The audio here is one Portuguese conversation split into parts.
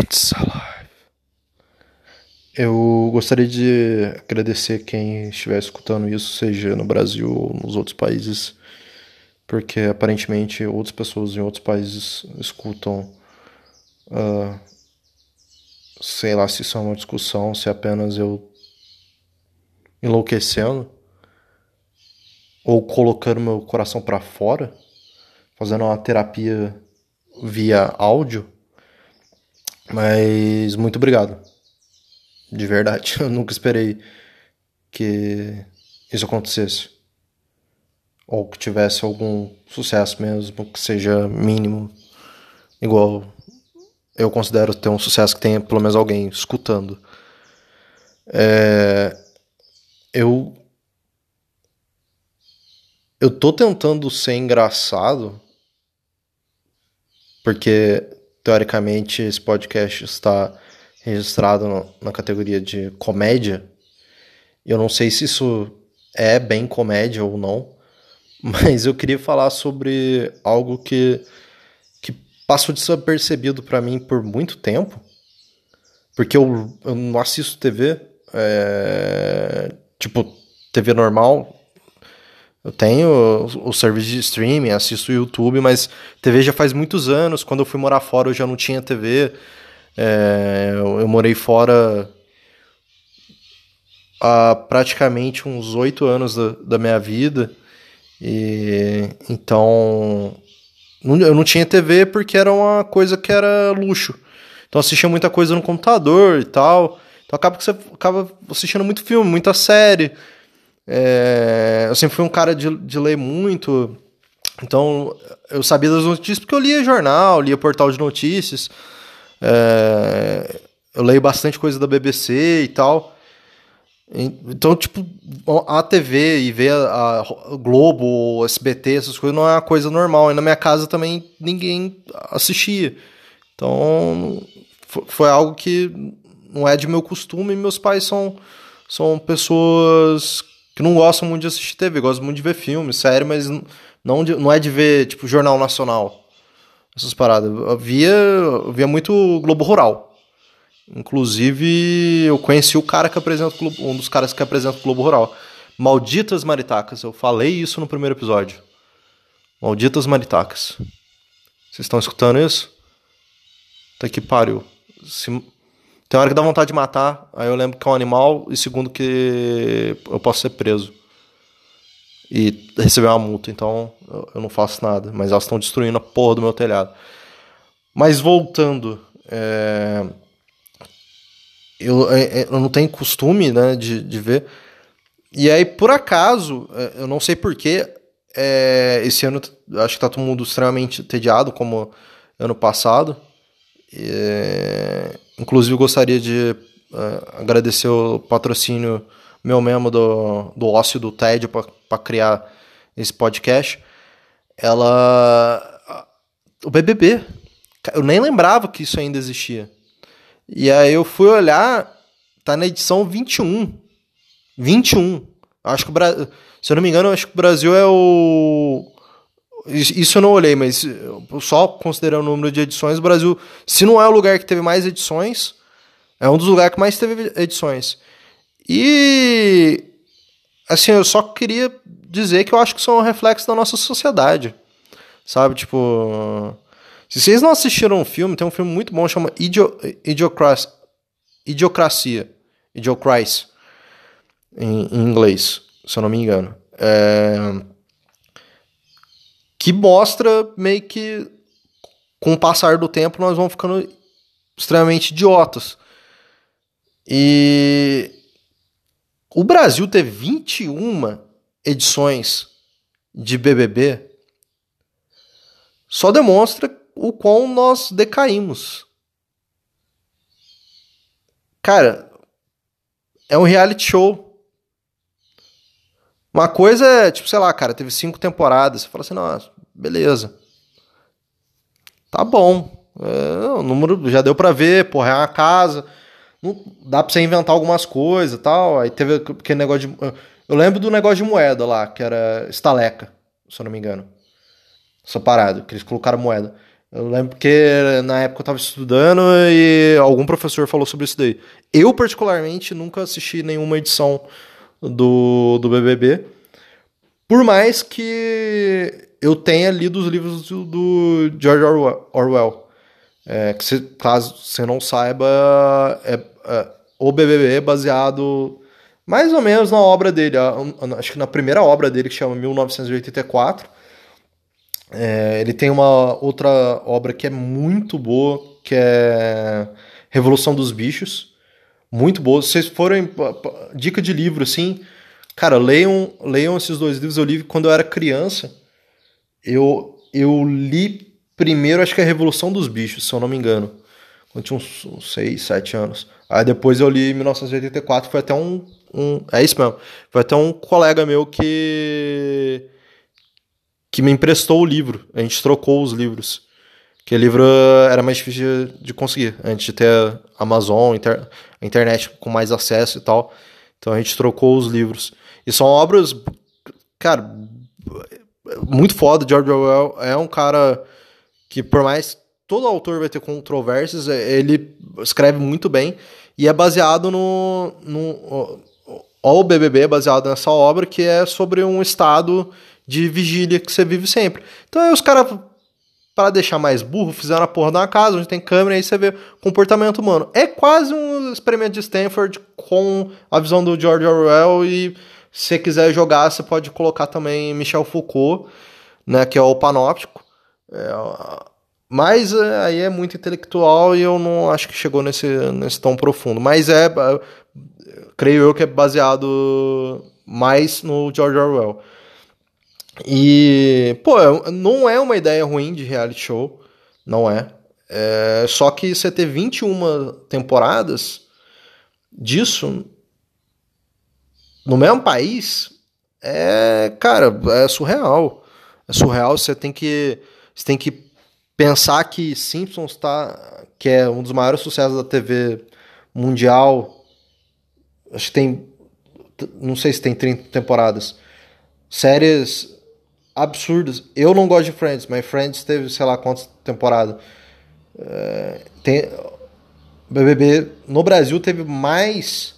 It's alive. Eu gostaria de agradecer quem estiver escutando isso, seja no Brasil ou nos outros países, porque aparentemente outras pessoas em outros países escutam. Uh, sei lá se isso é uma discussão, se é apenas eu enlouquecendo ou colocando meu coração para fora, fazendo uma terapia via áudio. Mas muito obrigado. De verdade. Eu nunca esperei que isso acontecesse. Ou que tivesse algum sucesso mesmo, que seja mínimo. Igual eu considero ter um sucesso que tenha pelo menos alguém escutando. É, eu. Eu tô tentando ser engraçado. Porque teoricamente esse podcast está registrado na categoria de comédia. Eu não sei se isso é bem comédia ou não, mas eu queria falar sobre algo que, que passou desapercebido para mim por muito tempo, porque eu, eu não assisto TV, é, tipo, TV normal, eu tenho o, o serviço de streaming, assisto o YouTube, mas TV já faz muitos anos. Quando eu fui morar fora, eu já não tinha TV. É, eu, eu, morei fora há praticamente uns oito anos da, da, minha vida. E então eu não tinha TV porque era uma coisa que era luxo. Então assistia muita coisa no computador e tal. Então acaba que você acaba assistindo muito filme, muita série. É, eu sempre fui um cara de, de ler muito, então eu sabia das notícias porque eu lia jornal, lia portal de notícias. É, eu leio bastante coisa da BBC e tal. Então, tipo, a TV e ver a, a Globo, SBT, essas coisas não é uma coisa normal. E na minha casa também ninguém assistia. Então, foi algo que não é de meu costume. Meus pais são, são pessoas que não gostam muito de assistir TV, gostam muito de ver filme, sério, mas não, de, não é de ver, tipo, Jornal Nacional. Essas paradas. Eu via, eu via muito Globo Rural. Inclusive, eu conheci o cara que apresenta Globo, um dos caras que apresenta o Globo Rural. Malditas Maritacas. Eu falei isso no primeiro episódio. Malditas Maritacas. Vocês estão escutando isso? Tá que pariu. Se, tem hora que dá vontade de matar, aí eu lembro que é um animal, e segundo que eu posso ser preso. E receber uma multa, então eu não faço nada. Mas elas estão destruindo a porra do meu telhado. Mas voltando, é... eu, é, é, eu não tenho costume né, de, de ver. E aí, por acaso, é, eu não sei porquê, é, esse ano acho que tá todo mundo extremamente entediado, como ano passado. Inclusive, gostaria de uh, agradecer o patrocínio meu mesmo do, do ócio do TED para criar esse podcast. Ela. O BBB. Eu nem lembrava que isso ainda existia. E aí eu fui olhar, tá na edição 21. 21. Acho que o Brasil. Se eu não me engano, acho que o Brasil é o isso eu não olhei, mas só considerando o número de edições, o Brasil, se não é o lugar que teve mais edições, é um dos lugares que mais teve edições. E assim, eu só queria dizer que eu acho que são um reflexo da nossa sociedade. Sabe, tipo, se vocês não assistiram um filme, tem um filme muito bom chama Idio, Idiocracia, Idiocracia, em, em inglês, se eu não me engano. É que mostra meio que com o passar do tempo nós vamos ficando extremamente idiotas. E o Brasil ter 21 edições de BBB só demonstra o quão nós decaímos. Cara, é um reality show uma coisa é, tipo, sei lá, cara, teve cinco temporadas. Você fala assim, nossa, beleza. Tá bom. É, o número já deu pra ver, porra, é uma casa. Não, dá pra você inventar algumas coisas e tal. Aí teve aquele negócio de. Eu lembro do negócio de moeda lá, que era estaleca, se eu não me engano. Essa parada, que eles colocaram moeda. Eu lembro que na época eu tava estudando e algum professor falou sobre isso daí. Eu, particularmente, nunca assisti nenhuma edição do, do BBB. Por mais que eu tenha lido os livros do, do George Orwell. É, que se, caso você não saiba, é, é, o BBB é baseado mais ou menos na obra dele. Acho que na primeira obra dele, que chama 1984 é, ele tem uma outra obra que é muito boa, que é Revolução dos Bichos. Muito boa. Se vocês forem. Dica de livro, assim. Cara, leiam, leiam esses dois livros. Eu li quando eu era criança. Eu, eu li primeiro, acho que é Revolução dos Bichos, se eu não me engano. Quando tinha uns, uns 6, 7 anos. Aí depois eu li 1984, foi até um, um. É isso mesmo. Foi até um colega meu que que me emprestou o livro. A gente trocou os livros. Que livro era mais difícil de conseguir, antes de ter Amazon, inter, internet com mais acesso e tal. Então a gente trocou os livros. E são obras, cara, muito foda. George Orwell é um cara que, por mais todo autor vai ter controvérsias, ele escreve muito bem e é baseado no, no o BBB é baseado nessa obra que é sobre um estado de vigília que você vive sempre. Então aí os caras, para deixar mais burro, fizeram a porra de uma casa onde tem câmera e aí você vê comportamento humano. É quase um experimento de Stanford com a visão do George Orwell e se você quiser jogar, você pode colocar também Michel Foucault, né, que é o panóptico. É, mas é, aí é muito intelectual e eu não acho que chegou nesse, nesse tão profundo. Mas é creio eu que é baseado mais no George Orwell. E, pô, é não é uma ideia ruim de reality show, não é. é só que você ter 21 temporadas disso no mesmo país é, cara, é surreal. É surreal, você tem que você tem que pensar que Simpsons tá que é um dos maiores sucessos da TV mundial. Acho que tem não sei se tem 30 temporadas. Séries absurdos. Eu não gosto de Friends, mas Friends teve, sei lá, quantas temporadas. É, tem, BBB no Brasil teve mais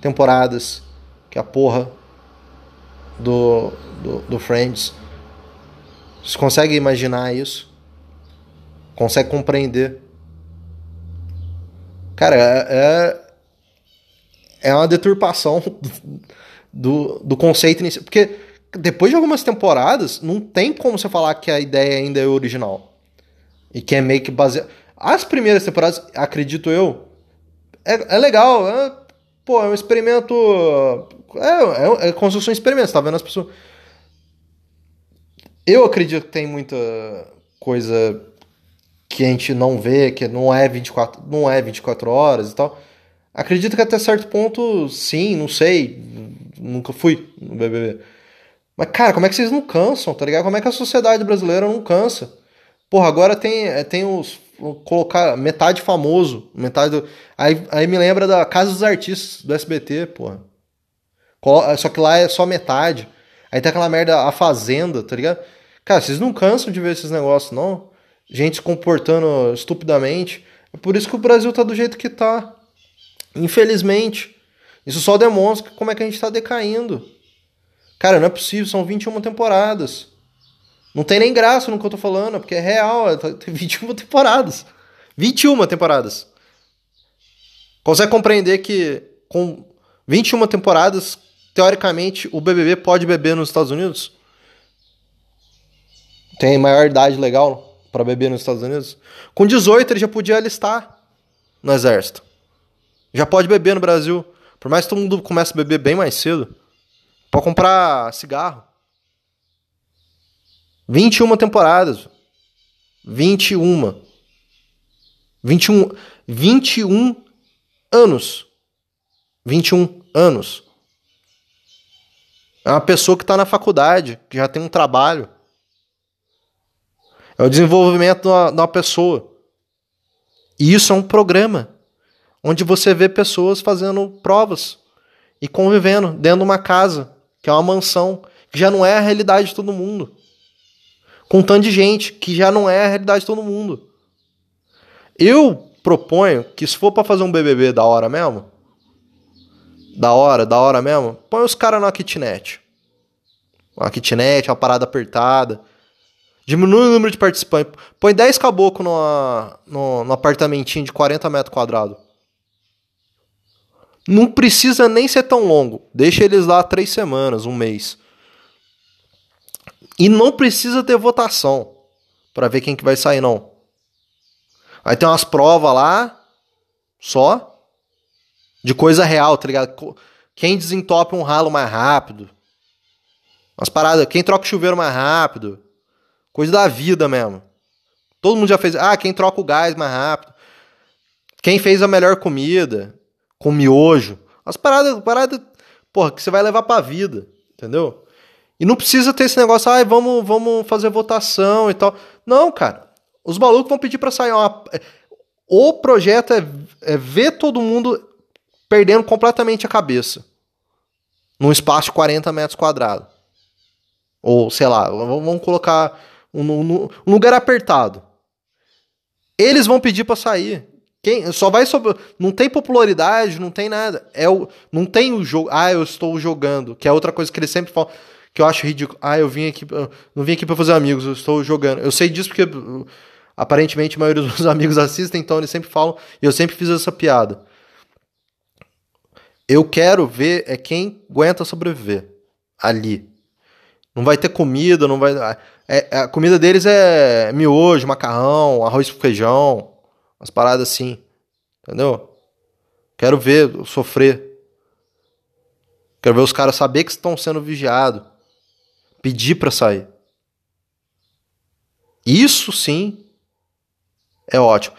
temporadas que a porra do, do, do Friends. Você consegue imaginar isso? Consegue compreender? Cara, é, é, é uma deturpação do, do conceito inicial. Porque depois de algumas temporadas, não tem como você falar que a ideia ainda é original. E que é meio que baseado. As primeiras temporadas, acredito eu, é, é legal. É, pô, é um experimento. É, é, é um experimento, você tá vendo as pessoas. Eu acredito que tem muita coisa que a gente não vê, que não é 24, não é 24 horas e tal. Acredito que até certo ponto, sim, não sei. Nunca fui no BBB. Mas, cara, como é que vocês não cansam, tá ligado? Como é que a sociedade brasileira não cansa? Porra, agora tem, é, tem os. Colocar metade famoso, metade do. Aí, aí me lembra da Casa dos Artistas do SBT, porra. Só que lá é só metade. Aí tem aquela merda, a Fazenda, tá ligado? Cara, vocês não cansam de ver esses negócios, não? Gente se comportando estupidamente. É por isso que o Brasil tá do jeito que tá. Infelizmente. Isso só demonstra como é que a gente tá decaindo. Cara, não é possível, são 21 temporadas. Não tem nem graça no que eu tô falando, porque é real, é, tem 21 temporadas. 21 temporadas. Consegue compreender que com 21 temporadas, teoricamente, o BBB pode beber nos Estados Unidos? Tem maior idade legal para beber nos Estados Unidos? Com 18 ele já podia alistar no exército. Já pode beber no Brasil. Por mais que todo mundo comece a beber bem mais cedo. Pode comprar cigarro. 21 temporadas. 21. 21. 21 anos. 21 anos. É uma pessoa que está na faculdade, que já tem um trabalho. É o desenvolvimento de uma, de uma pessoa. E isso é um programa onde você vê pessoas fazendo provas e convivendo dentro de uma casa que é uma mansão, que já não é a realidade de todo mundo. Com um tanto de gente, que já não é a realidade de todo mundo. Eu proponho que se for para fazer um BBB da hora mesmo, da hora, da hora mesmo, põe os caras na kitnet. Uma kitnet, uma parada apertada. Diminui o número de participantes. Põe 10 caboclos no, no, no apartamentinho de 40 metros quadrados. Não precisa nem ser tão longo. Deixa eles lá três semanas, um mês. E não precisa ter votação para ver quem que vai sair, não. Aí tem umas provas lá, só, de coisa real, tá ligado? Quem desentope um ralo mais rápido. Umas paradas, quem troca o chuveiro mais rápido. Coisa da vida mesmo. Todo mundo já fez. Ah, quem troca o gás mais rápido. Quem fez a melhor comida com miojo. As paradas, paradas, porra, que você vai levar pra vida, entendeu? E não precisa ter esse negócio, ah, vamos, vamos fazer votação e tal. Não, cara. Os malucos vão pedir pra sair uma. O projeto é, é ver todo mundo perdendo completamente a cabeça. Num espaço de 40 metros quadrados. Ou, sei lá, vamos colocar um, um, um lugar apertado. Eles vão pedir para sair. Quem só vai sobre, não tem popularidade, não tem nada. É o não tem o jogo. Ah, eu estou jogando, que é outra coisa que eles sempre falam que eu acho ridículo. Ah, eu vim aqui, não vim aqui para fazer amigos, eu estou jogando. Eu sei disso porque aparentemente a maioria dos meus amigos assistem, então eles sempre falam, e eu sempre fiz essa piada. Eu quero ver é quem aguenta sobreviver ali. Não vai ter comida, não vai. É, a comida deles é miojo, macarrão, arroz com feijão. Umas paradas assim. Entendeu? Quero ver sofrer. Quero ver os caras saber que estão sendo vigiados. Pedir para sair. Isso sim é ótimo.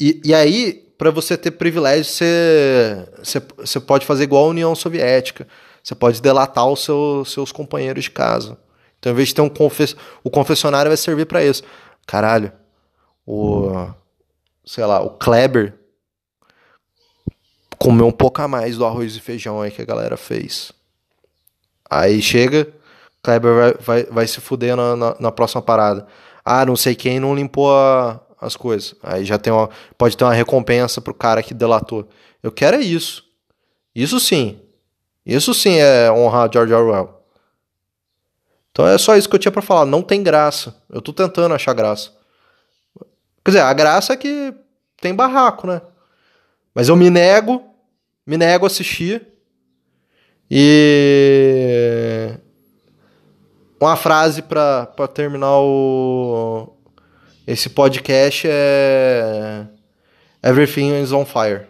E, e aí, para você ter privilégio, você, você, você pode fazer igual a União Soviética. Você pode delatar os seu, seus companheiros de casa. Então, em vez de ter um confess... o confessionário vai servir para isso. Caralho, o sei lá, o Kleber comeu um pouco a mais do arroz e feijão aí que a galera fez. Aí chega, Kleber vai, vai, vai se fuder na, na, na próxima parada. Ah, não sei quem não limpou a, as coisas. Aí já tem uma, pode ter uma recompensa pro cara que delatou. Eu quero é isso. Isso sim. Isso sim é honrar George Orwell. Então é só isso que eu tinha para falar. Não tem graça. Eu tô tentando achar graça. Quer dizer, a graça é que tem barraco, né? Mas eu me nego, me nego a assistir. E uma frase para terminar o esse podcast é Everything is on fire.